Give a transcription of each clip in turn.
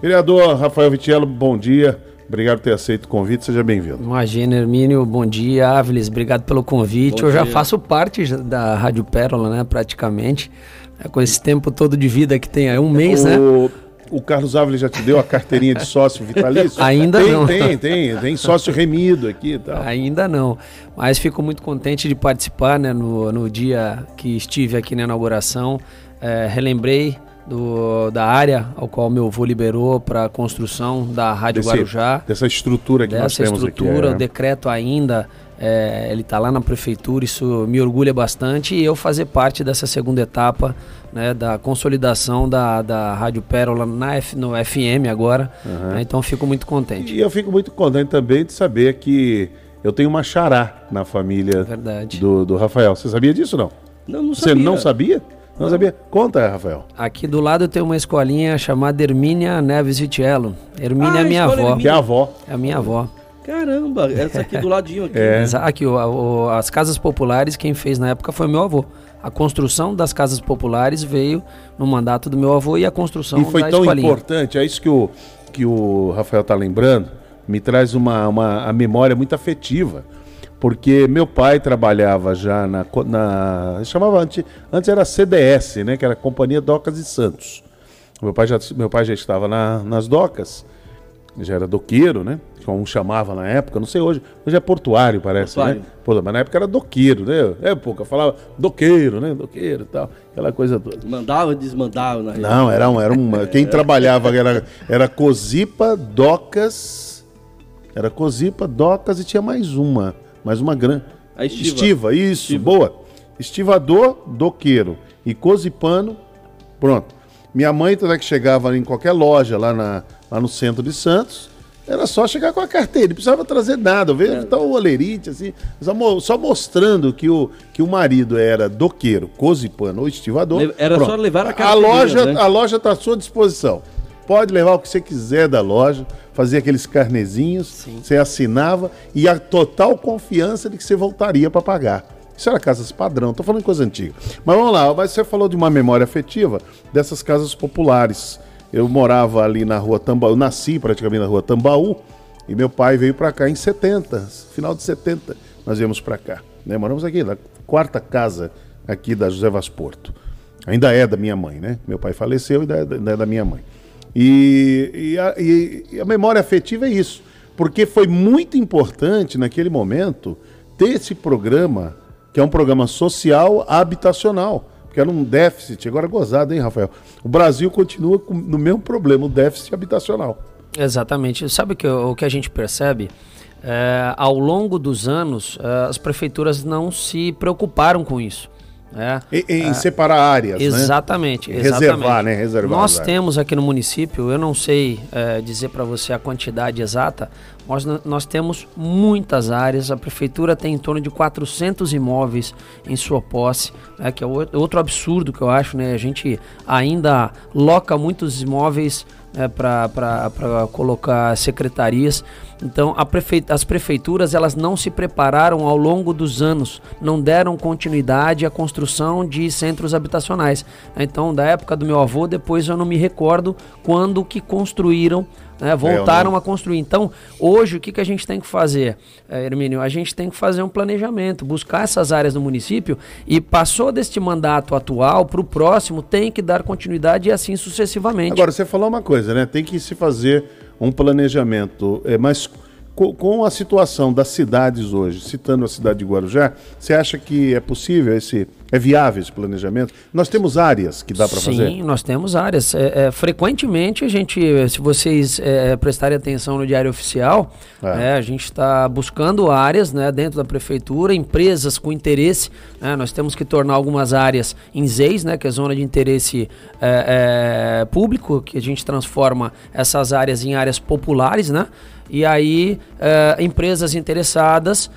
Vereador Rafael Vitiello, bom dia. Obrigado por ter aceito o convite, seja bem-vindo. Imagina, Hermínio, bom dia. Áviles, obrigado pelo convite. Bom Eu dia. já faço parte da Rádio Pérola, né, praticamente. É, com esse tempo todo de vida que tem, é um mês, o... né? O Carlos Ávila já te deu a carteirinha de sócio vitalício? Ainda tem, não. Tem, tem, tem sócio remido aqui e tal. Ainda não. Mas fico muito contente de participar né, no, no dia que estive aqui na inauguração. É, relembrei do, da área ao qual meu avô liberou para a construção da Rádio Desse, Guarujá. Dessa estrutura que nós temos estrutura, aqui. Dessa estrutura, o decreto ainda é, ele está lá na prefeitura, isso me orgulha bastante e eu fazer parte dessa segunda etapa né, da consolidação da, da Rádio Pérola na F, no FM agora. Uhum. Né, então fico muito contente. E eu fico muito contente também de saber que eu tenho uma xará na família do, do Rafael. Você sabia disso não? Não, não sabia. Você não sabia? Não sabia? Conta, Rafael. Aqui do lado tem uma escolinha chamada Hermínia Neves Vitiello. Hermínia ah, é minha avó. Que é a avó. É a minha avó. Caramba, essa aqui do ladinho aqui. É. Aqui, o, o, as casas populares, quem fez na época foi meu avô. A construção das casas populares veio no mandato do meu avô e a construção e foi tão escolinha. importante, é isso que o, que o Rafael está lembrando, me traz uma, uma a memória muito afetiva. Porque meu pai trabalhava já na. na chamava antes, antes era CDS, né? Que era Companhia Docas e Santos. Meu pai já, meu pai já estava na, nas docas, já era doqueiro, né? como chamava na época, não sei hoje, hoje é portuário, parece, né? portuário. né? Pô, mas na época era doqueiro, né? É pouco, falava doqueiro, né? Doqueiro e tal, aquela coisa toda. Mandava, desmandava na Não, era um, era uma, quem trabalhava era, era Cozipa, Docas, era Cozipa, Docas e tinha mais uma, mais uma grande. A estiva. estiva isso, estiva. boa. Estivador, doqueiro e cozipano, pronto. Minha mãe toda que chegava em qualquer loja lá, na, lá no centro de Santos, era só chegar com a carteira, não precisava trazer nada. Veio é. o olerite, assim, só mostrando que o, que o marido era doqueiro, cozipano ou estivador. Era Pronto. só levar a carteira. A loja né? a loja está à sua disposição. Pode levar o que você quiser da loja, fazer aqueles carnezinhos, Sim. você assinava e a total confiança de que você voltaria para pagar. Isso era casas padrão, estou falando coisa antiga. Mas vamos lá, mas você falou de uma memória afetiva dessas casas populares. Eu morava ali na rua Tambaú, nasci praticamente na rua Tambaú, e meu pai veio para cá em 70, final de 70, nós viemos para cá. Né? Moramos aqui, na quarta casa aqui da José Vasporto. Ainda é da minha mãe, né? Meu pai faleceu e ainda é da minha mãe. E, e, a, e, a memória afetiva é isso, porque foi muito importante naquele momento ter esse programa, que é um programa social habitacional porque era um déficit. Agora gozado, hein, Rafael? O Brasil continua com, no mesmo problema, o déficit habitacional. Exatamente. Sabe que, o que a gente percebe? É, ao longo dos anos, é, as prefeituras não se preocuparam com isso. É, em, em é, separar áreas, exatamente, né? exatamente. Reservar, né? Reservar Nós temos aqui no município, eu não sei é, dizer para você a quantidade exata, mas nós temos muitas áreas. A prefeitura tem em torno de 400 imóveis em sua posse, né? que é outro absurdo que eu acho, né? A gente ainda loca muitos imóveis né, para colocar secretarias. Então, prefe... as prefeituras elas não se prepararam ao longo dos anos, não deram continuidade à construção de centros habitacionais. Então, da época do meu avô, depois eu não me recordo quando que construíram né, voltaram é, a construir. Então, hoje, o que, que a gente tem que fazer, é, Hermínio? A gente tem que fazer um planejamento, buscar essas áreas do município e passou deste mandato atual para o próximo, tem que dar continuidade e assim sucessivamente. Agora, você falou uma coisa, né? Tem que se fazer um planejamento, é, mas com a situação das cidades hoje, citando a cidade de Guarujá, você acha que é possível esse é viável esse planejamento? Nós temos áreas que dá para fazer? Sim, nós temos áreas. É, é, frequentemente a gente, se vocês é, prestarem atenção no Diário Oficial, é. é a gente está buscando áreas né, dentro da prefeitura, empresas com interesse. Né, nós temos que tornar algumas áreas em ZEIS, né, que é zona de interesse é, público, que a gente transforma essas áreas em áreas populares, né? E aí empresas interessadas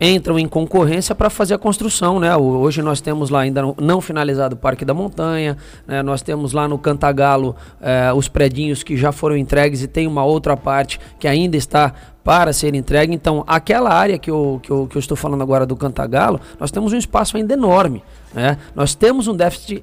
entram em concorrência para fazer a construção, né? Hoje nós temos lá ainda não finalizado o Parque da Montanha, né? nós temos lá no Cantagalo eh, os predinhos que já foram entregues e tem uma outra parte que ainda está para ser entregue. Então, aquela área que eu, que eu, que eu estou falando agora do Cantagalo, nós temos um espaço ainda enorme, né? Nós temos um déficit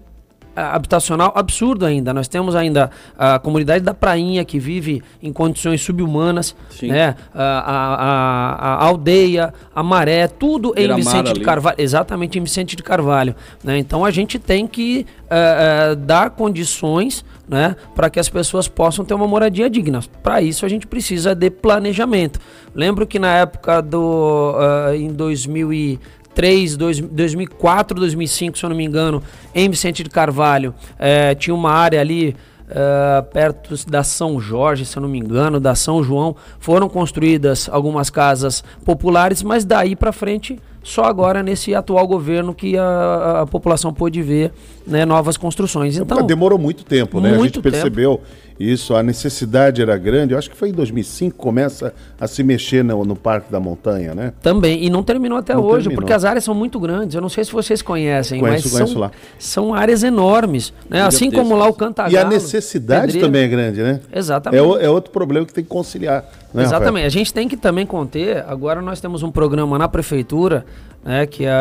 habitacional absurdo ainda. Nós temos ainda a comunidade da Prainha, que vive em condições subhumanas, né? A, a, a, a, aldeia, a maré, tudo em Vicente ali. de Carvalho. Exatamente, em Vicente de Carvalho. Né? Então a gente tem que uh, uh, dar condições né, para que as pessoas possam ter uma moradia digna. Para isso a gente precisa de planejamento. Lembro que na época do uh, em 2000 e 2003, 2004, 2005, se eu não me engano, em Vicente de Carvalho, é, tinha uma área ali é, perto da São Jorge, se eu não me engano, da São João, foram construídas algumas casas populares, mas daí para frente só agora nesse atual governo que a, a população pôde ver né, novas construções. Então demorou muito tempo, né? Muito a gente percebeu tempo. Isso, a necessidade era grande. Eu acho que foi em 2005 que começa a se mexer no, no Parque da Montanha, né? Também e não terminou até não hoje, terminou. porque as áreas são muito grandes. Eu não sei se vocês conhecem, conheço, mas são, lá. são áreas enormes, né? Assim como lá o Cantagalo. E a necessidade Pedreiro. também é grande, né? Exatamente. É, é outro problema que tem que conciliar. Né, Exatamente. Rafael? A gente tem que também conter. Agora nós temos um programa na prefeitura, né, que é,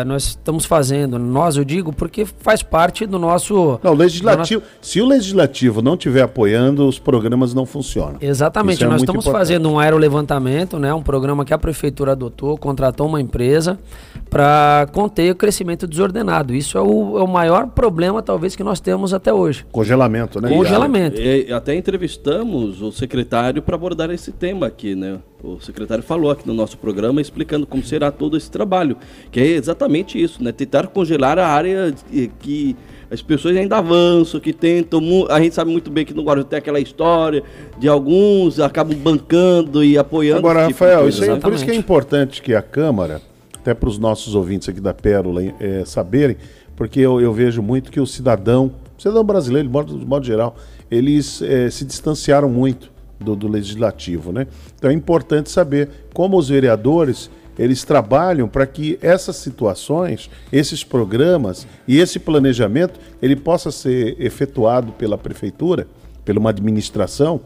é, nós estamos fazendo. Nós, eu digo, porque faz parte do nosso. Não, o legislativo. Se o legislativo não estiver apoiando, os programas não funcionam. Exatamente. É nós estamos importante. fazendo um aerolevantamento, né, um programa que a prefeitura adotou, contratou uma empresa para conter o crescimento desordenado. Isso é o, é o, maior problema, talvez, que nós temos até hoje. Congelamento, né? Congelamento. E, e até entrevistamos o secretário para abordar esse tema aqui, né? O secretário falou aqui no nosso programa explicando como será todo esse trabalho, que é exatamente isso, né? Tentar congelar a área que as pessoas ainda avançam, que tentam. A gente sabe muito bem que no Guarujá tem aquela história de alguns acabam bancando e apoiando. Agora, tipo Rafael, isso é, por isso que é importante que a Câmara até para os nossos ouvintes aqui da Pérola é, saberem, porque eu, eu, vejo muito que o cidadão, o cidadão brasileiro, de modo, de modo geral, eles é, se distanciaram muito do, do, legislativo, né? Então é importante saber como os vereadores eles trabalham para que essas situações, esses programas e esse planejamento ele possa ser efetuado pela prefeitura, pela uma administração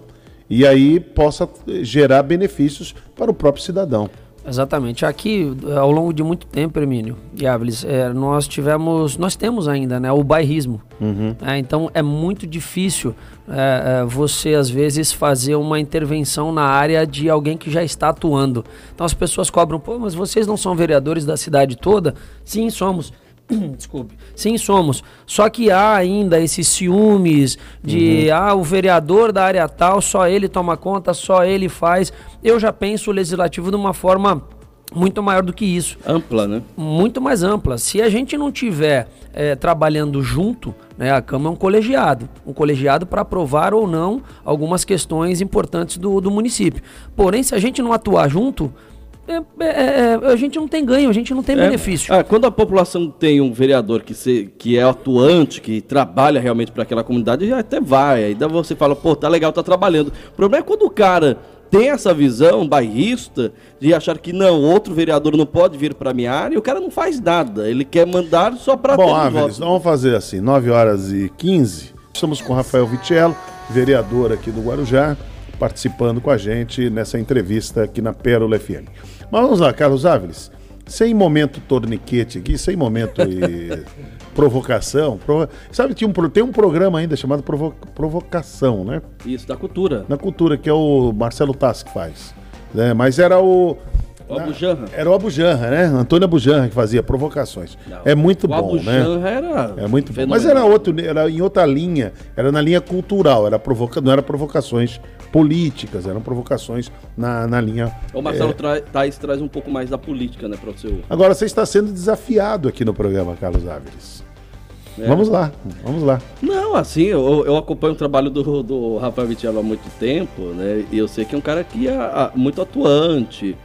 e aí possa gerar benefícios para o próprio cidadão. Exatamente. Aqui, ao longo de muito tempo, Hermínio e Áviles, é, nós tivemos, nós temos ainda, né, o bairrismo. Uhum. É, então é muito difícil é, é, você, às vezes, fazer uma intervenção na área de alguém que já está atuando. Então as pessoas cobram, pô, mas vocês não são vereadores da cidade toda? Sim, somos. Desculpe. Sim, somos. Só que há ainda esses ciúmes de uhum. ah, o vereador da área tal, só ele toma conta, só ele faz. Eu já penso o legislativo de uma forma muito maior do que isso. Ampla, né? Muito mais ampla. Se a gente não tiver é, trabalhando junto, né, a Câmara é um colegiado. Um colegiado para aprovar ou não algumas questões importantes do, do município. Porém, se a gente não atuar junto, é, é, é, a gente não tem ganho, a gente não tem é, benefício. Ah, quando a população tem um vereador que, se, que é atuante, que trabalha realmente para aquela comunidade, já até vai. Aí você fala, pô, tá legal, tá trabalhando. O problema é quando o cara tem essa visão bairrista de achar que não, outro vereador não pode vir para minha área, e o cara não faz nada. Ele quer mandar só para Bom, Áviles, vamos fazer assim, 9 horas e 15. Estamos com o Rafael Vitello, vereador aqui do Guarujá participando com a gente nessa entrevista aqui na Pérola FM. Mas vamos lá, Carlos Áviles. Sem momento torniquete aqui, sem momento e provocação. Provo... Sabe, tinha um, tem um programa ainda chamado Provo... Provocação, né? Isso, da cultura. Na cultura, que é o Marcelo Tassi que faz. É, mas era o. O Abujanra. Era o Abujanra, né? Antônio Abujanra que fazia provocações. Não. É muito o bom, né? era. É muito bom. Mas era outro, era em outra linha, era na linha cultural, era provoca, não era provocações políticas, eram provocações na, na linha. O Marcelo é... tra Tais traz um pouco mais da política, né, para o seu. Agora você está sendo desafiado aqui no programa, Carlos Áviles. É. Vamos lá, vamos lá. Não, assim, eu, eu acompanho o trabalho do, do Rafael Vitello há muito tempo, né? E eu sei que é um cara que é, é muito atuante.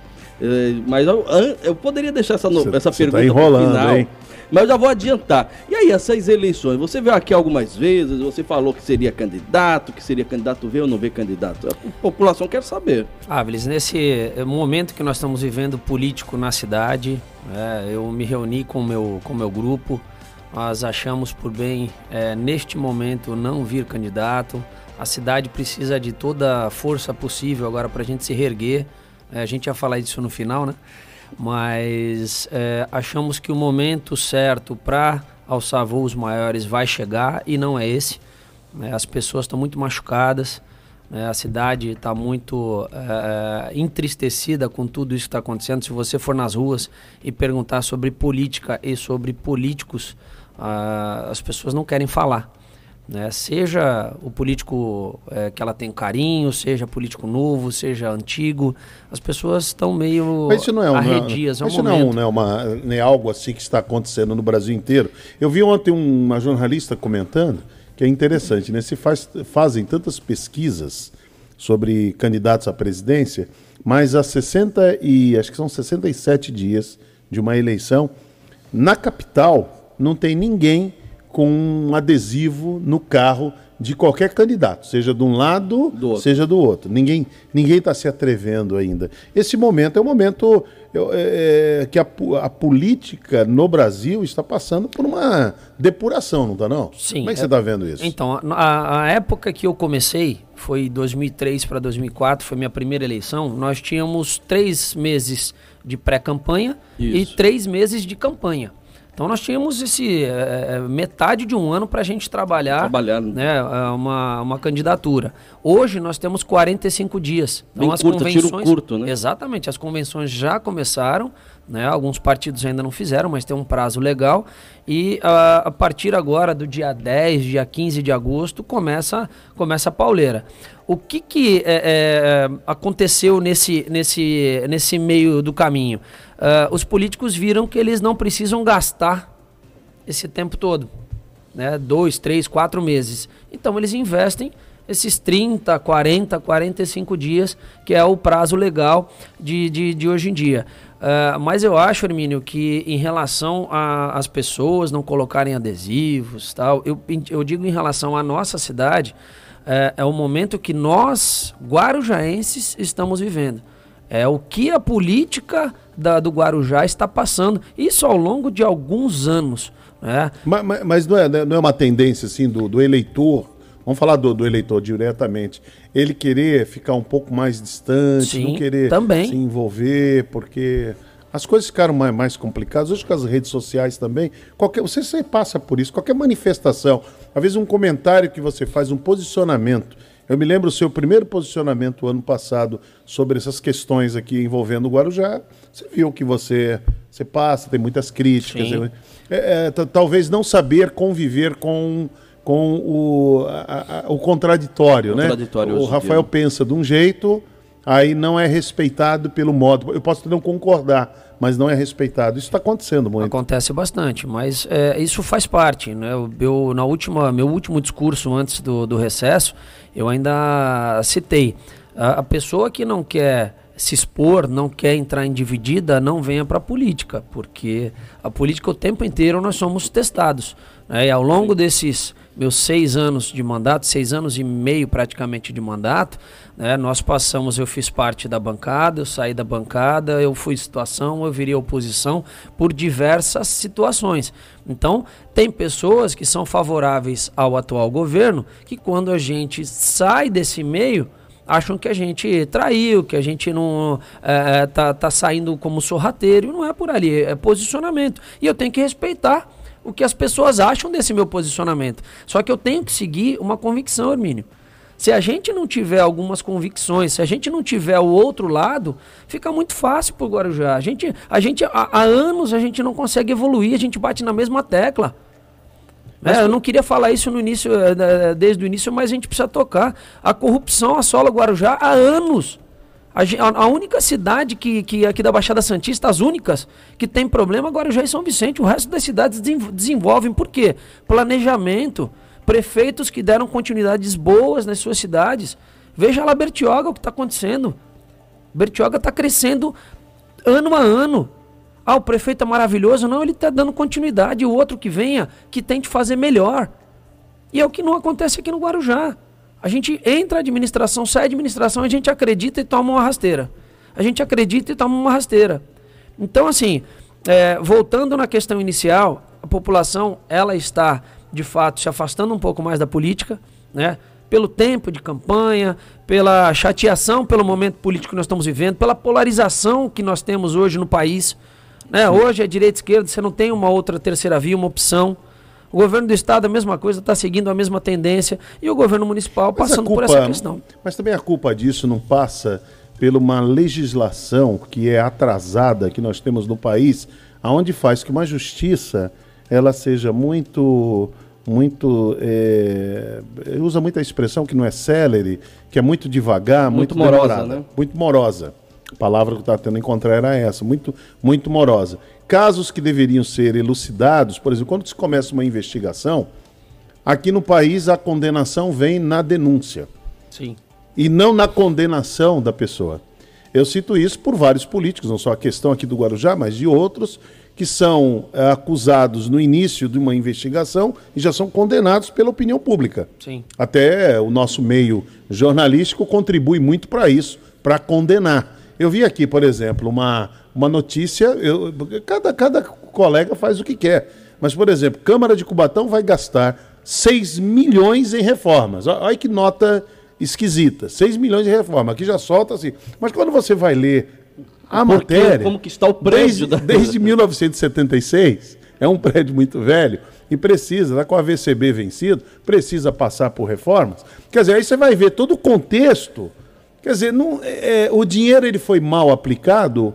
É, mas eu, eu, poderia deixar essa, cê, essa cê tá pergunta tá enrolando, final. Hein? Mas eu já vou adiantar. E aí, essas eleições, você veio aqui algumas vezes, você falou que seria candidato, que seria candidato, vê ou não vê candidato? A população quer saber. Ah, nesse momento que nós estamos vivendo político na cidade, é, eu me reuni com o meu, com meu grupo, nós achamos por bem, é, neste momento, não vir candidato. A cidade precisa de toda a força possível agora para a gente se reerguer. É, a gente ia falar disso no final, né? Mas é, achamos que o momento certo para alçar voos maiores vai chegar e não é esse. Né? As pessoas estão muito machucadas, né? a cidade está muito é, entristecida com tudo isso que está acontecendo. Se você for nas ruas e perguntar sobre política e sobre políticos, ah, as pessoas não querem falar. Né? Seja o político é, que ela tem carinho, seja político novo, seja antigo, as pessoas estão meio mas isso não é um, arredias. É um isso momento. não é, uma, não é algo assim que está acontecendo no Brasil inteiro. Eu vi ontem uma jornalista comentando que é interessante, né? Se faz, fazem tantas pesquisas sobre candidatos à presidência, mas há 60 e acho que são 67 dias de uma eleição, na capital não tem ninguém com um adesivo no carro de qualquer candidato, seja de um lado, do seja do outro. Ninguém ninguém está se atrevendo ainda. Esse momento é um momento é, é, que a, a, política no Brasil está passando por uma depuração, não está não? Sim. Como é que é, você está vendo isso? Então, a, a, época que eu comecei foi 2003 para 2004, foi minha primeira eleição. Nós tínhamos três meses de pré-campanha e três meses de campanha. Então nós tínhamos esse é, metade de um ano para a gente trabalhar, trabalhar né, é, uma, uma candidatura. Hoje nós temos 45 dias. Então Bem as curta, convenções, tiro curto, né? Exatamente, as convenções já começaram, né, alguns partidos ainda não fizeram, mas tem um prazo legal. E a, a partir agora do dia 10, dia 15 de agosto, começa, começa a pauleira. O que, que é, é, aconteceu nesse, nesse, nesse meio do caminho? Uh, os políticos viram que eles não precisam gastar esse tempo todo, né? dois, três, quatro meses. Então eles investem esses 30, 40, 45 dias, que é o prazo legal de, de, de hoje em dia. Uh, mas eu acho, Hermínio, que em relação às pessoas não colocarem adesivos, tal, eu, eu digo em relação à nossa cidade, é, é o momento que nós, guarujaenses, estamos vivendo. É o que a política da, do Guarujá está passando. Isso ao longo de alguns anos. Né? Mas, mas, mas não, é, né, não é uma tendência assim do, do eleitor Vamos falar do, do, eleitor diretamente. Ele querer ficar um pouco mais distante, Sim, não querer também. se envolver, porque as coisas ficaram mais, mais complicadas. Hoje com as redes sociais também, qualquer, você, você passa por isso, qualquer manifestação, às vezes um comentário que você faz, um posicionamento. Eu me lembro o seu primeiro posicionamento ano passado sobre essas questões aqui envolvendo o Guarujá. Você viu que você, você passa, tem muitas críticas. É, é, talvez não saber conviver com, com o, a, a, o contraditório, né? O Rafael pensa de um jeito, aí não é respeitado pelo modo. Eu posso não concordar, mas não é respeitado. Isso está acontecendo muito. Acontece bastante, mas é, isso faz parte. Né? Eu, na última, meu último discurso antes do, do recesso, eu ainda citei. A, a pessoa que não quer se expor, não quer entrar em dividida, não venha para a política, porque a política o tempo inteiro nós somos testados. Né? E ao longo desses meus seis anos de mandato, seis anos e meio praticamente de mandato, né, nós passamos, eu fiz parte da bancada, eu saí da bancada, eu fui situação, eu virei oposição por diversas situações. Então, tem pessoas que são favoráveis ao atual governo que quando a gente sai desse meio, acham que a gente traiu, que a gente não é, é tá, tá saindo como sorrateiro, não é por ali, é posicionamento. E eu tenho que respeitar o que as pessoas acham desse meu posicionamento. Só que eu tenho que seguir uma convicção, Hermínio. Se a gente não tiver algumas convicções, se a gente não tiver o outro lado, fica muito fácil para o Guarujá. A gente, a gente há, há, anos a gente não consegue evoluir, a gente bate na mesma tecla. É, eu não queria falar isso no início, eh, desde o início, mas a gente precisa tocar. A corrupção assola o Guarujá há anos. A, a, única cidade que, que aqui da Baixada Santista, as únicas que tem problema agora já é São Vicente. O resto das cidades desenvolvem. Por quê? Planejamento. Prefeitos que deram continuidades boas nas suas cidades. Veja lá Bertioga o que está acontecendo. Bertioga está crescendo ano a ano. Ah, o prefeito é maravilhoso. Não, ele está dando continuidade. O outro que venha, que tente fazer melhor. E é o que não acontece aqui no Guarujá. A gente entra a administração, sai a administração, a gente acredita e toma uma rasteira. A gente acredita e toma uma rasteira. Então, assim, é, voltando na questão inicial, a população ela está, de fato, se afastando um pouco mais da política, né? Pelo tempo de campanha, pela chateação pelo momento político que nós estamos vivendo, pela polarização que nós temos hoje no país. Né? Hoje é direita e esquerda, você não tem uma outra terceira via, uma opção. O governo do estado a mesma coisa, está seguindo a mesma tendência e o governo municipal passando culpa, por essa questão. Mas também a culpa disso não passa por uma legislação que é atrasada que nós temos no país, aonde faz que uma justiça ela seja muito muito é, usa muita expressão que não é celery, que é muito devagar, muito, muito morosa, né? muito morosa. A palavra que eu estava tentando encontrar era essa, muito, muito morosa. Casos que deveriam ser elucidados, por exemplo, quando se começa uma investigação, aqui no país a condenação vem na denúncia. Sim. E não na condenação da pessoa. Eu cito isso por vários políticos, não só a questão aqui do Guarujá, mas de outros, que são é, acusados no início de uma investigação e já são condenados pela opinião pública. Sim. Até o nosso meio jornalístico contribui muito para isso, para condenar. Eu vi aqui, por exemplo, uma, uma notícia, eu, cada, cada colega faz o que quer. Mas, por exemplo, Câmara de Cubatão vai gastar 6 milhões em reformas. Olha que nota esquisita. 6 milhões em reforma. Aqui já solta assim. Mas quando você vai ler a Porque, matéria. Como que está o prédio desde, da... desde 1976, é um prédio muito velho e precisa, tá com a VCB vencido, precisa passar por reformas. Quer dizer, aí você vai ver todo o contexto Quer dizer, não, é, é, o dinheiro ele foi mal aplicado.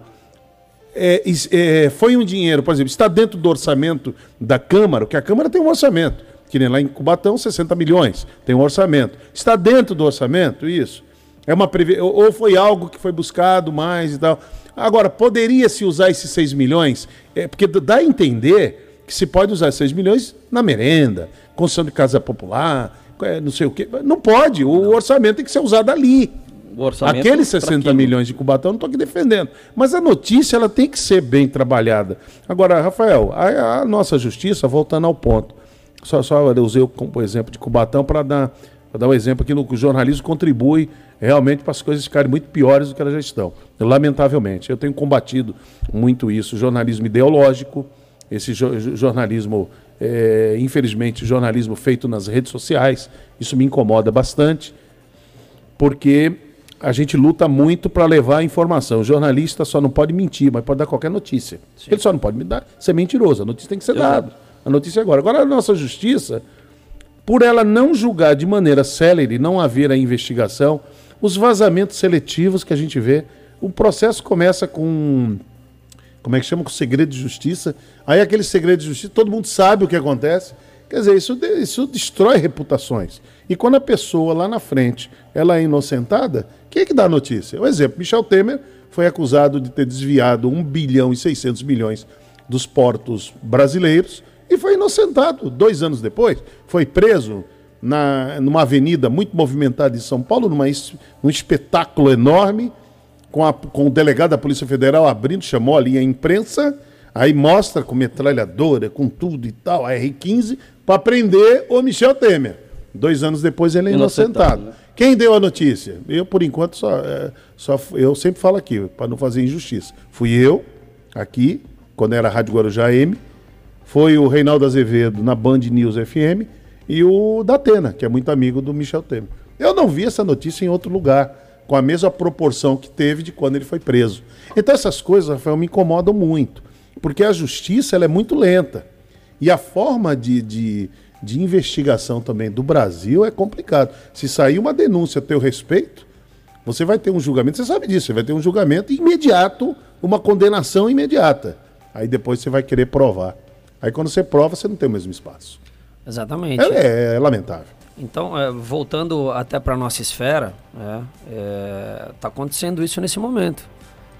É, é, foi um dinheiro, por exemplo, está dentro do orçamento da Câmara, que a Câmara tem um orçamento, que nem lá em Cubatão, 60 milhões, tem um orçamento. Está dentro do orçamento, isso. É uma previ... Ou foi algo que foi buscado mais e tal. Agora, poderia-se usar esses 6 milhões? É, porque dá a entender que se pode usar 6 milhões na merenda, construção de casa popular, é, não sei o quê. Não pode, o orçamento tem que ser usado ali o orçamento. Aqueles 60 milhões de Cubatão, não estou aqui defendendo. Mas a notícia ela tem que ser bem trabalhada. Agora, Rafael, a, a nossa justiça, voltando ao ponto, só, só eu usei o exemplo de Cubatão para dar, dar um exemplo aqui no que o jornalismo contribui realmente para as coisas ficarem muito piores do que elas já estão. Lamentavelmente. Eu tenho combatido muito isso, jornalismo ideológico, esse jo jornalismo, é, infelizmente, jornalismo feito nas redes sociais, isso me incomoda bastante, porque a gente luta muito para levar a informação. O jornalista só não pode mentir, mas pode dar qualquer notícia. Sim. Ele só não pode me dar, ser mentiroso. A notícia tem que ser dada. A notícia é agora. Agora, a nossa justiça, por ela não julgar de maneira célere, não haver a investigação, os vazamentos seletivos que a gente vê, o processo começa com. Como é que chama? Com segredo de justiça. Aí aquele segredo de justiça, todo mundo sabe o que acontece. Quer dizer, isso, isso destrói reputações. E quando a pessoa lá na frente ela é inocentada, quem é que dá a notícia? Um exemplo, Michel Temer foi acusado de ter desviado 1 bilhão e 600 milhões dos portos brasileiros e foi inocentado dois anos depois. Foi preso na, numa avenida muito movimentada de São Paulo, numa, num espetáculo enorme, com, a, com o delegado da Polícia Federal abrindo, chamou ali a imprensa, aí mostra com metralhadora, com tudo e tal, a R-15, para prender o Michel Temer. Dois anos depois ele é inocentado. Né? Quem deu a notícia? Eu, por enquanto, só, é, só eu sempre falo aqui, para não fazer injustiça. Fui eu, aqui, quando era Rádio Guarujá M, foi o Reinaldo Azevedo na Band News FM e o Datena, que é muito amigo do Michel Temer. Eu não vi essa notícia em outro lugar, com a mesma proporção que teve de quando ele foi preso. Então essas coisas, Rafael, me incomodam muito, porque a justiça ela é muito lenta. E a forma de, de de investigação também do Brasil é complicado. Se sair uma denúncia a teu respeito, você vai ter um julgamento, você sabe disso, você vai ter um julgamento imediato, uma condenação imediata. Aí depois você vai querer provar. Aí quando você prova, você não tem o mesmo espaço. Exatamente. É, é lamentável. Então, é, voltando até para a nossa esfera, está é, é, acontecendo isso nesse momento.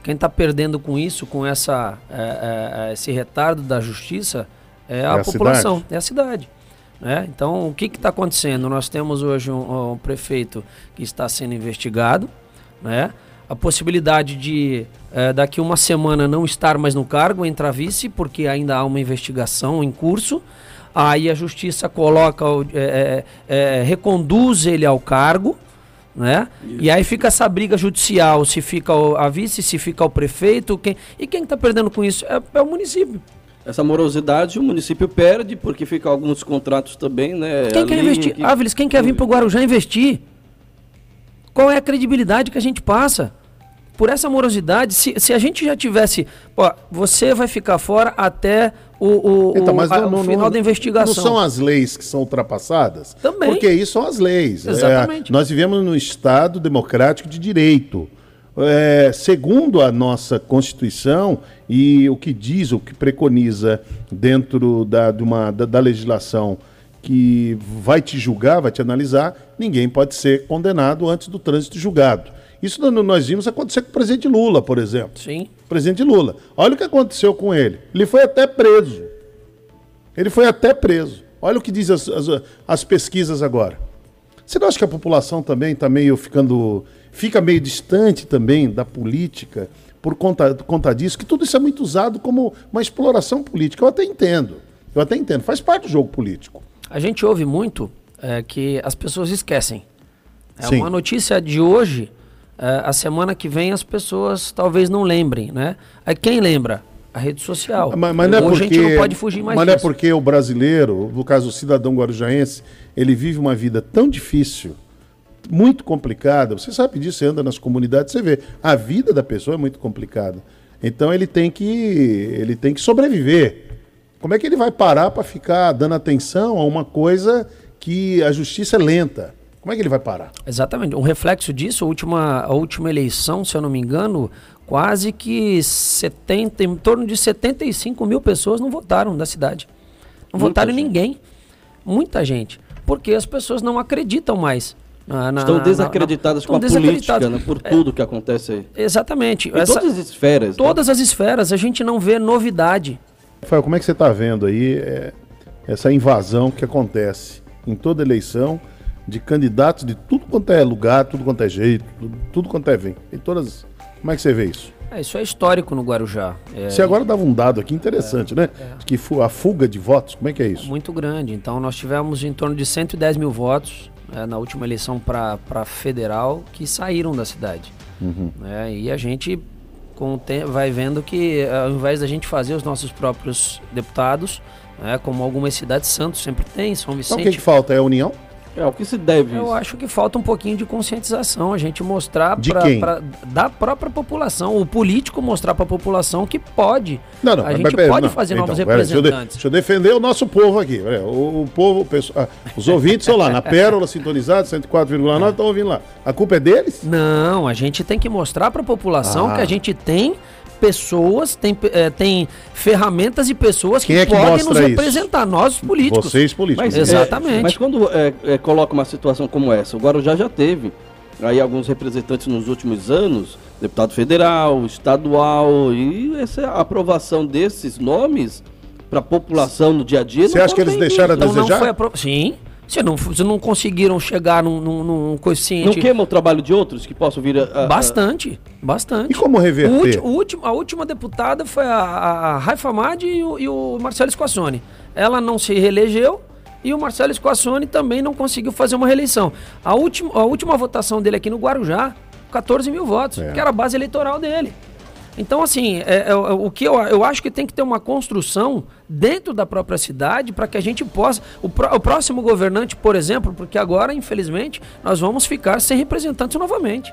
Quem está perdendo com isso, com essa, é, é, esse retardo da justiça, é a, a população, cidade. é a cidade. Né? Então, o que está acontecendo? Nós temos hoje um, um, prefeito que está sendo investigado, né? a possibilidade de é, daqui uma semana não estar mais no cargo, entrar vice, porque ainda há uma investigação em curso. Aí a justiça coloca, é, é, reconduz ele ao cargo, né? E aí fica essa briga judicial, se fica a vice, se fica o prefeito, quem, e quem está perdendo com isso é, é o município. Essa morosidade o município perde, porque fica alguns contratos também, né? Quem quer investir? Que... Áviles, quem quer vir para o Guarujá investir? Qual é a credibilidade que a gente passa? por essa morosidade, se, se a gente já tivesse, ó, você vai ficar fora até o, o, Então, mas o, a- não, o não- final não- da investigação. Não são as leis que são ultrapassadas? Também. Porque isso são as leis. Exatamente. É, nós vivemos num Estado democrático de direito. É, segundo a nossa Constituição e o que diz, o que preconiza dentro da, de uma, da, da legislação que vai te julgar, vai te analisar, ninguém pode ser condenado antes do trânsito julgado. Isso nós- vimos acontecer com o presidente Lula, por exemplo. Sim. Presidente Lula. Olha o que aconteceu com ele. Ele foi até preso. Ele foi até preso. Olha o que diz as, as, as pesquisas agora. Você não acha que a população também está meio ficando. Fica meio distante também da política por conta, por conta disso? Que tudo isso é muito usado como uma exploração política. Eu até entendo. Eu até entendo. Faz parte do jogo político. A gente ouve muito é, que as pessoas esquecem. É Sim. uma notícia de hoje, é, a semana que vem as pessoas talvez não lembrem, né? Aí quem lembra? A rede social. Mas, mas não é hoje porque, a gente não pode fugir mais Mas não é disso. porque o brasileiro, no caso o cidadão guarujaense, ele vive uma vida tão difícil, muito complicada. Você sabe disso, você anda nas comunidades, você vê. A vida da pessoa é muito complicada. Então ele tem que, ele tem que sobreviver. Como é que ele vai parar para ficar dando atenção a uma coisa que a justiça é lenta? Como é que ele vai parar? Exatamente. Um reflexo disso, a última, a última eleição, se eu não me engano, quase que 70, em torno de 75 mil pessoas não votaram da cidade. Não Muita votaram gente. ninguém. Muita gente. Porque as pessoas não acreditam mais. Na- na- Estão desacreditadas na- com a política, né? Por É, tudo que acontece aí. exatamente. Em Essa- todas as esferas. né? todas as esferas, a gente não vê novidade. Rafael, como é que você está vendo aí é, essa invasão que acontece em toda eleição de candidatos de tudo quanto é lugar, tudo quanto é jeito, tudo, tudo quanto é vem. Em todas. Como é que você vê isso? É, isso é histórico no Guarujá. É, Você agora dava um dado aqui interessante, né? Que fu- a fuga de votos, como é que é isso? muito grande. Então, nós tivemos em torno de 110 mil votos é, na última eleição para federal que saíram da cidade. né? e a gente com o tempo vai vendo que ao invés da gente fazer os nossos próprios deputados, né, como algumas cidades, Santos sempre tem, São Então o Vicente. que, que falta? É a união? É, o que se deve Eu isso? acho que falta um pouquinho de conscientização, a gente mostrar De pra, quem? pra- da própria população, o político mostrar para a população que pode. Não, não. a mas gente pera- pode não, fazer então, novos pera aí, deixa eu de- representantes. Deixa eu defender o nosso povo aqui. O, o povo, o pessoal- ah, os ouvintes estão lá, na Pérola, sintonizados, 104,9, estão ouvindo lá. A culpa é deles? Não, a gente tem que mostrar para a população Ah. que a gente tem pessoas, tem, eh, tem ferramentas e pessoas Quem que, é que podem nos isso? representar, nós os políticos. Vocês políticos. Mas, né? Exatamente. é, mas quando é, é, coloca uma situação como essa, o Guarujá já teve aí alguns representantes nos últimos anos, deputado federal, estadual, e essa aprovação desses nomes para a população no dia a dia. Você não acha que eles deixaram a bem-vindos. Então não desejar? foi apro... Sim. Se não, se não conseguiram chegar num, num, num Não coeficiente. queima o trabalho de outros que possam vir a. a- Bastante, bastante. E como O reverter? ulti- o último- a última deputada foi a, a Raifa Hamad e o, e o Marcelo Squassone. Ela não se reelegeu e o Marcelo Squassone também não conseguiu fazer uma reeleição. A última, a última votação dele aqui no Guarujá, 14 mil votos, É. que era a base eleitoral dele. Então, assim, é, é, o que eu, eu acho que tem que ter uma construção dentro da própria cidade para que a gente possa. O, pró- o próximo governante, por exemplo, porque agora, infelizmente, nós vamos ficar sem representantes novamente.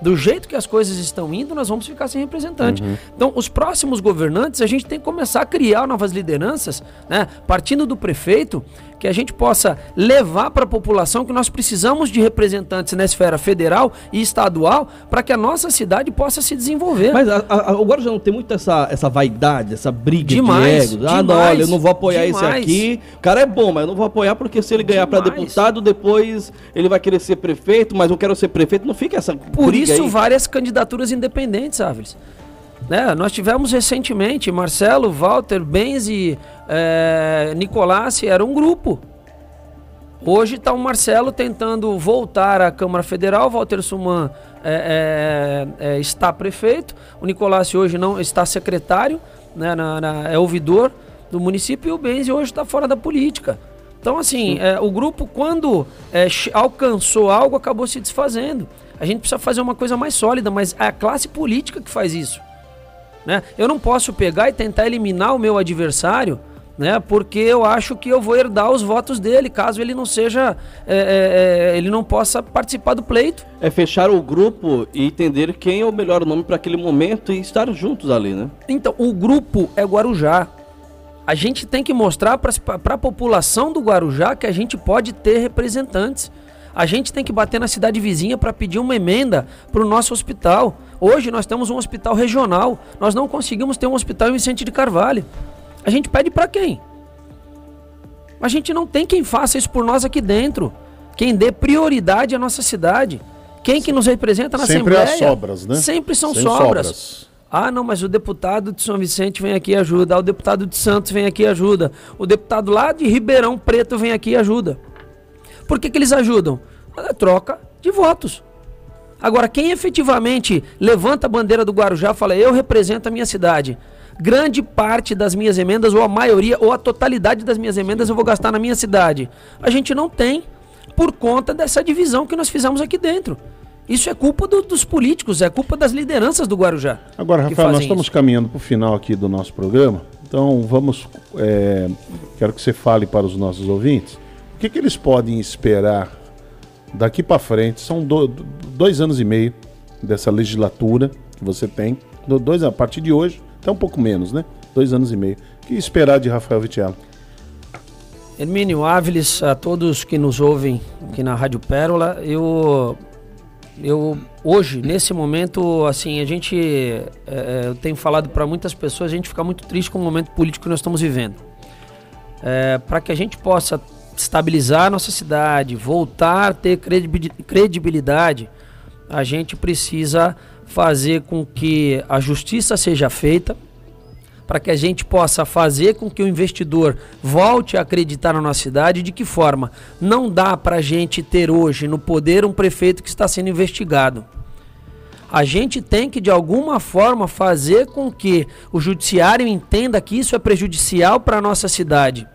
Do jeito que as coisas estão indo, nós vamos ficar sem representante. Então, os próximos governantes, a gente tem que começar a criar novas lideranças, né? partindo do prefeito, que a gente possa levar para a população que nós precisamos de representantes na esfera federal e estadual para que a nossa cidade possa se desenvolver. Mas a, a, a- agora já não tem muito essa, essa vaidade, essa briga Demais, de egos. Ah, não, demais, olha, eu não vou apoiar esse demais. aqui. O cara é bom, mas eu não vou apoiar porque se ele ganhar para deputado, depois ele vai querer ser prefeito, mas eu quero ser prefeito. Não fica essa Por isso, aí. várias candidaturas independentes, Áviles. Né? Nós tivemos recentemente Marcelo, Walter, Benzi, é, Nicolassi, era um grupo. Hoje está o Marcelo tentando voltar à Câmara Federal, Walter Suman é, é, é, está prefeito, o Nicolassi hoje não está secretário, né, na- na- é ouvidor do município e o Benzi hoje está fora da política. Então, assim, é, o grupo, quando é, alcançou algo, acabou se desfazendo. A gente precisa fazer uma coisa mais sólida, mas é a classe política que faz isso. Né? Eu não posso pegar e tentar eliminar o meu adversário né? Porque eu acho que eu vou herdar os votos dele, caso ele não seja, é, é, é ele não possa participar do pleito. É fechar o grupo e entender quem é o melhor nome para aquele momento e estar juntos ali, né? Então, o grupo é Guarujá. A gente tem que mostrar para a população do Guarujá que a gente pode ter representantes. A gente tem que bater na cidade vizinha para pedir uma emenda para o nosso hospital. Hoje nós temos um hospital regional. Nós não conseguimos ter um hospital em Vicente de Carvalho. A gente pede para quem? A gente não tem quem faça isso por nós aqui dentro. Quem dê prioridade à nossa cidade. Quem que nos representa na Sempre Assembleia? Sempre as sobras, né? Sempre são sobras. sobras. Ah, não, mas o deputado de São Vicente vem aqui e ajuda. Ah, o deputado de Santos vem aqui e ajuda. O deputado lá de Ribeirão Preto vem aqui e ajuda. Por que, que eles ajudam? A troca de votos. Agora, quem efetivamente levanta a bandeira do Guarujá e fala, eu represento a minha cidade grande parte das minhas emendas, ou a maioria, ou a totalidade das minhas emendas eu vou gastar na minha cidade. A gente não tem por conta dessa divisão que nós fizemos aqui dentro. Isso é culpa do, dos políticos, é culpa das lideranças do Guarujá. Agora, Rafael, nós estamos isso. caminhando para o final aqui do nosso programa. Então, vamos. É, quero que você fale para os nossos ouvintes o que, que eles podem esperar daqui para frente. São do, dois anos e meio dessa legislatura que você tem. Dois, a partir de hoje, até um pouco menos, né? Dois anos e meio. O que esperar de Rafael Vitiello? Hermínio Áviles, a todos que nos ouvem aqui na Rádio Pérola, eu, eu hoje, nesse momento, assim, a gente, é, eu tenho falado para muitas pessoas, a gente fica muito triste com o momento político que nós estamos vivendo. É, para que a gente possa estabilizar nossa cidade, voltar a ter credibilidade, a gente precisa fazer com que a justiça seja feita, para que a gente possa fazer com que o investidor volte a acreditar na nossa cidade. De que forma? Não dá para a gente ter hoje no poder um prefeito que está sendo investigado. A gente tem que, de alguma forma, fazer com que o judiciário entenda que isso é prejudicial para a nossa cidade.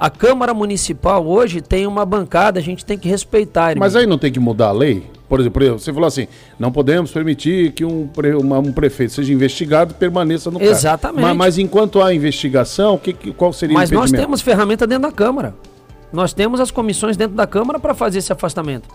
A Câmara Municipal hoje tem uma bancada, a gente tem que respeitar. Mas aí não tem que mudar a lei? Por exemplo, você falou assim, não podemos permitir que um, uma, um prefeito seja investigado e permaneça no cargo. Exatamente. Mas, mas, enquanto há investigação, que, qual seria mas o Mas nós temos ferramenta dentro da Câmara. Nós temos as comissões dentro da Câmara para fazer esse afastamento.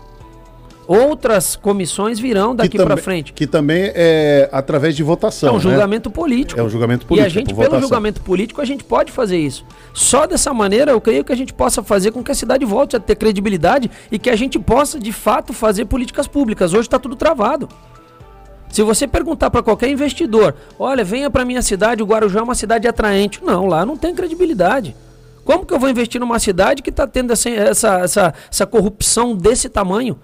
Outras comissões virão daqui para frente. Que também é através de votação. É um né? julgamento político. É um julgamento político. E a gente, pelo votação. julgamento político, a gente pode fazer isso. Só dessa maneira, eu creio que a gente possa fazer com que a cidade volte a ter credibilidade e que a gente possa, de fato, fazer políticas públicas. Hoje está tudo travado. Se você perguntar para qualquer investidor, olha, venha para minha cidade, o Guarujá é uma cidade atraente. Não, lá não tem credibilidade. Como que eu vou investir numa cidade que está tendo essa, essa, essa, essa corrupção desse tamanho?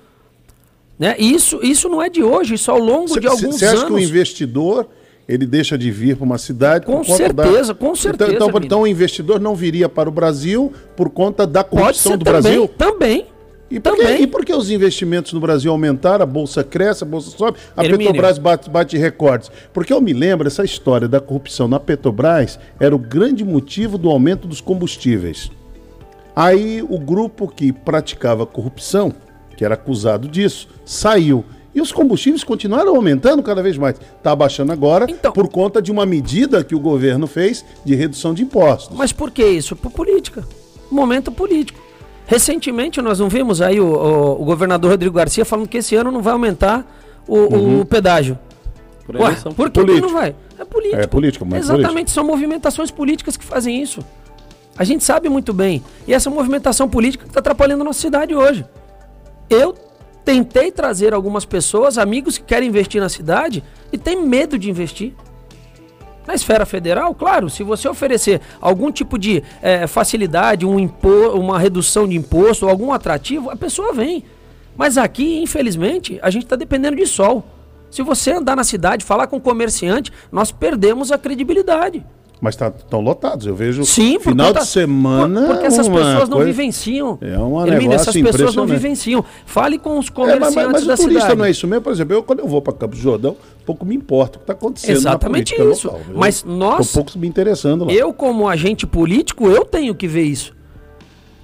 Né? Isso, isso não é de hoje, isso ao longo cê, de alguns anos. Você acha que o investidor ele deixa de vir para uma cidade com certeza, da... com certeza. Então, então, então, o investidor não viria para o Brasil por conta da corrupção do também, Brasil? Também. E por, também. Que, e por que os investimentos no Brasil aumentaram, a bolsa cresce, a bolsa sobe, a Hermínio. Petrobras bate, bate recordes? Porque eu me lembro, essa história da corrupção na Petrobras era o grande motivo do aumento dos combustíveis. Aí o grupo que praticava corrupção que era acusado disso, saiu. E os combustíveis continuaram aumentando cada vez mais. Está abaixando agora então, por conta de uma medida que o governo fez de redução de impostos. Mas por que isso? Por política. Momento político. Recentemente nós não vimos aí o, o, o governador Rodrigo Garcia falando que esse ano não vai aumentar o, uhum. o pedágio. Por, Ué, por que, que, não vai? É político. É político, mas Exatamente, político. são movimentações políticas que fazem isso. A gente sabe muito bem. E essa movimentação política que está atrapalhando a nossa cidade hoje. Eu tentei trazer algumas pessoas, amigos que querem investir na cidade e têm medo de investir. Na esfera federal, claro, se você oferecer algum tipo de é, facilidade, um uma redução de imposto, algum atrativo, a pessoa vem. Mas aqui, infelizmente, a gente está dependendo de sol. Se você andar na cidade, falar com o comerciante, nós perdemos a credibilidade. Mas estão tá, lotados. Eu vejo Sim, final conta, de semana. Por, porque essas pessoas não vivenciam. É uma Hermínio, essas pessoas não vivenciam. Fale com os comerciantes é, mas, mas, mas o turista cidade. não é isso mesmo. Por exemplo, eu quando eu vou para Campos do Jordão, pouco me importa o que está acontecendo Exatamente isso. Local, mas nós. Estou pouco me interessando lá. Eu, como agente político, eu tenho que ver isso.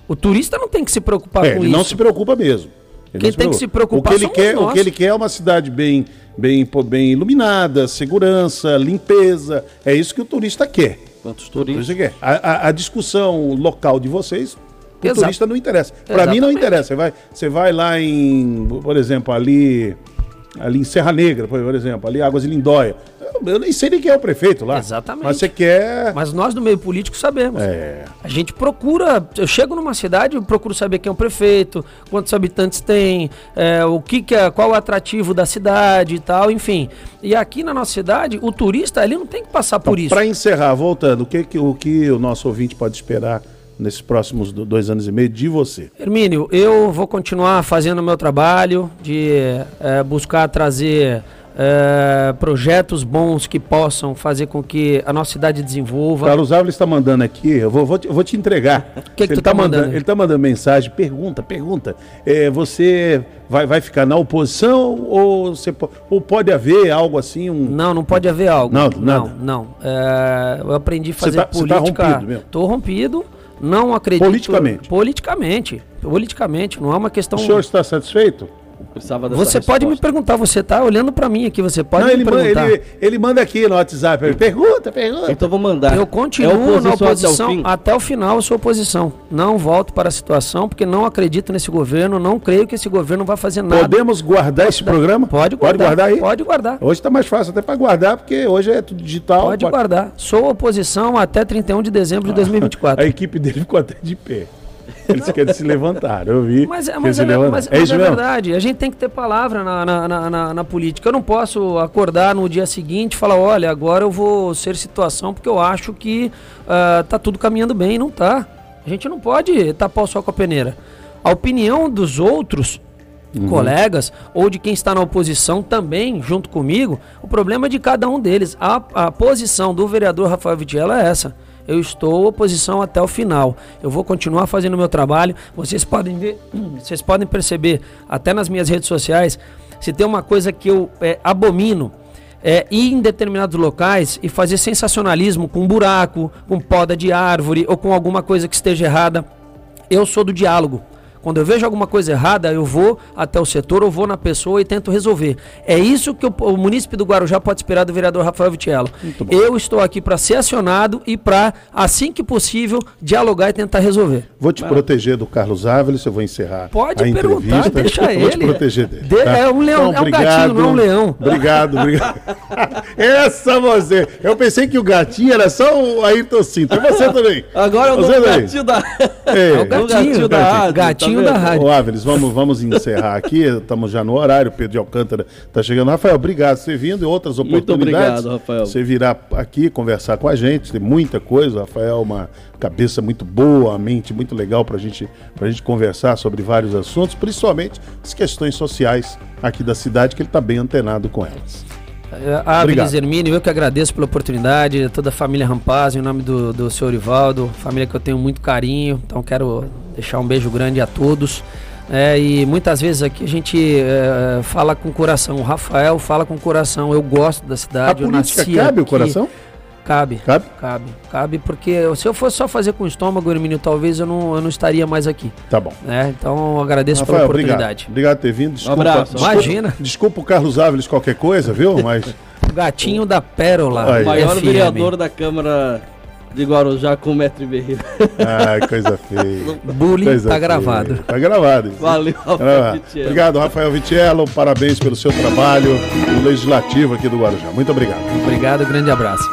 O turista não tem que se preocupar é, com ele isso. não se preocupa mesmo. Ele Quem tem que se preocupar o que ele quer, nós. O que ele quer é uma cidade bem, bem, bem iluminada, segurança, limpeza. É isso que o turista quer. Quantos turistas? A, a, a discussão local de vocês o Exato. turista não interessa. Para mim não interessa. Você vai, você vai lá em, por exemplo, ali, ali em Serra Negra, por exemplo, ali Águas de Lindóia. Eu, eu nem sei nem quem é o prefeito lá. Exatamente. Mas você quer. Mas nós do meio político sabemos. É. A gente procura, eu chego numa cidade, eu procuro saber quem é o prefeito, quantos habitantes tem, é, o que, que é, qual é o atrativo da cidade e tal, enfim. E aqui na nossa cidade, o turista ele não tem que passar por isso. Para encerrar, voltando, o que- o que o nosso ouvinte pode esperar nesses próximos do- dois anos e meio de você? Hermínio, eu vou continuar fazendo o meu trabalho de eh, buscar trazer eh, projetos bons que possam fazer com que a nossa cidade desenvolva. Carlos Ávila está mandando aqui, eu vou, vou te, eu vou te entregar. que que ele tu tá mandando? Ele está mandando mensagem, pergunta, pergunta. É, você vai, vai ficar na oposição ou, você, ou pode haver algo assim, um, Não, não pode haver algo. Não, não, nada. não. É, eu aprendi a Você fazer tá- você tá política. rompido mesmo? Tô rompido. Não acredito. Politicamente? Politicamente. Politicamente. Não é uma questão. O senhor está satisfeito? Precisava dessa Você pode me perguntar, você tá olhando para mim aqui, você pode Não, me ele, manda, perguntar. ele, ele manda aqui no WhatsApp. ele Pergunta, pergunta. Então vou mandar. Eu É continuo na até o oposição até o final, eu sou oposição. Não volto para a situação, porque não acredito nesse governo, não creio que esse governo vai fazer nada. Podemos guardar esse programa? Pode guardar. Pode guardar aí? Pode guardar. Hoje está mais fácil até para guardar, porque hoje é tudo digital. Pode guardar. Sou oposição até 31 de dezembro de 2024. A equipe dele ficou até de pé. Eles querem se levantar, eu vi. Mas, é, que mas, é, mas- é mas é verdade. A gente tem que ter palavra na, na, na- na- na política. Eu não posso acordar no dia seguinte e falar, olha, agora eu vou ser situação porque eu acho que ah, tá tudo caminhando bem. Não tá. A gente não pode tapar o sol com a peneira. A opinião dos outros Uhum. colegas ou de quem está na oposição também, junto comigo, o problema é de cada um deles. A, a posição do vereador Rafael Vitiela é essa. Eu estou oposição até o final. Eu vou continuar fazendo o meu trabalho. Vocês podem ver, vocês podem perceber, até nas minhas redes sociais, se tem uma coisa que eu é, abomino, é ir em determinados locais e fazer sensacionalismo com buraco, com poda de árvore ou com alguma coisa que esteja errada. Eu sou do diálogo. Quando eu vejo alguma coisa errada, eu vou até o setor, ou vou na pessoa e tento resolver. É isso que o, o munícipe do Guarujá pode esperar do vereador Rafael Vitiello. Eu estou aqui para ser acionado e para, assim que possível, dialogar e tentar resolver. Vou te proteger do Carlos Ávila, eu vou encerrar Pode a perguntar, entrevista. deixa eu Vou te ele. proteger dele. De- é um leão- é um gatinho, não é um leão. Obrigado, obrigado. Essa você. Eu pensei que o gatinho era só o Ayrton Cinto. É você também. Agora eu Você o gatinho da. É, É o gatinho, da rádio, gatinho tá da rádio. Ô, Áviles, vamos, vamos encerrar aqui. Estamos já no horário. Pedro de Alcântara está chegando. Rafael, obrigado por ter vindo e outras Muito oportunidades. obrigado, Rafael. Você virá aqui conversar com a gente. Tem muita coisa. O Rafael uma cabeça muito boa, uma mente muito legal para gente, a gente conversar sobre vários assuntos, principalmente as questões sociais aqui da cidade, que ele está bem antenado com elas. É, Obrigado. Hermínio, eu que agradeço pela oportunidade, toda a família Rampaz, em nome do, do senhor Ivaldo, família que eu tenho muito carinho, então quero deixar um beijo grande a todos. É, e muitas vezes aqui a gente é, fala com o coração, o Rafael fala com o coração, eu gosto da A cidade, eu política cabe o aqui. coração? Cabe, Cabe? cabe, cabe, porque se eu fosse só fazer com o estômago, Hermínio, talvez eu não, eu não estaria mais aqui. Tá bom. Né? Então eu agradeço Rafael, pela obrigado. oportunidade. Obrigado por ter vindo. Desculpa, abraço. desculpa- Imagina. Desculpa o Carlos Áviles qualquer coisa, viu? Mas O gatinho da Pérola. Aí. O maior FM. vereador da Câmara de Guarujá com metro e meio. Ai, coisa feia. Bullying Coisa tá feia. gravado. Tá gravado. isso. Valeu, Ah, Rafael Vitiello. Obrigado, Rafael Vitiello. Parabéns pelo seu trabalho no Legislativo aqui do Guarujá. Muito obrigado. Obrigado, grande abraço.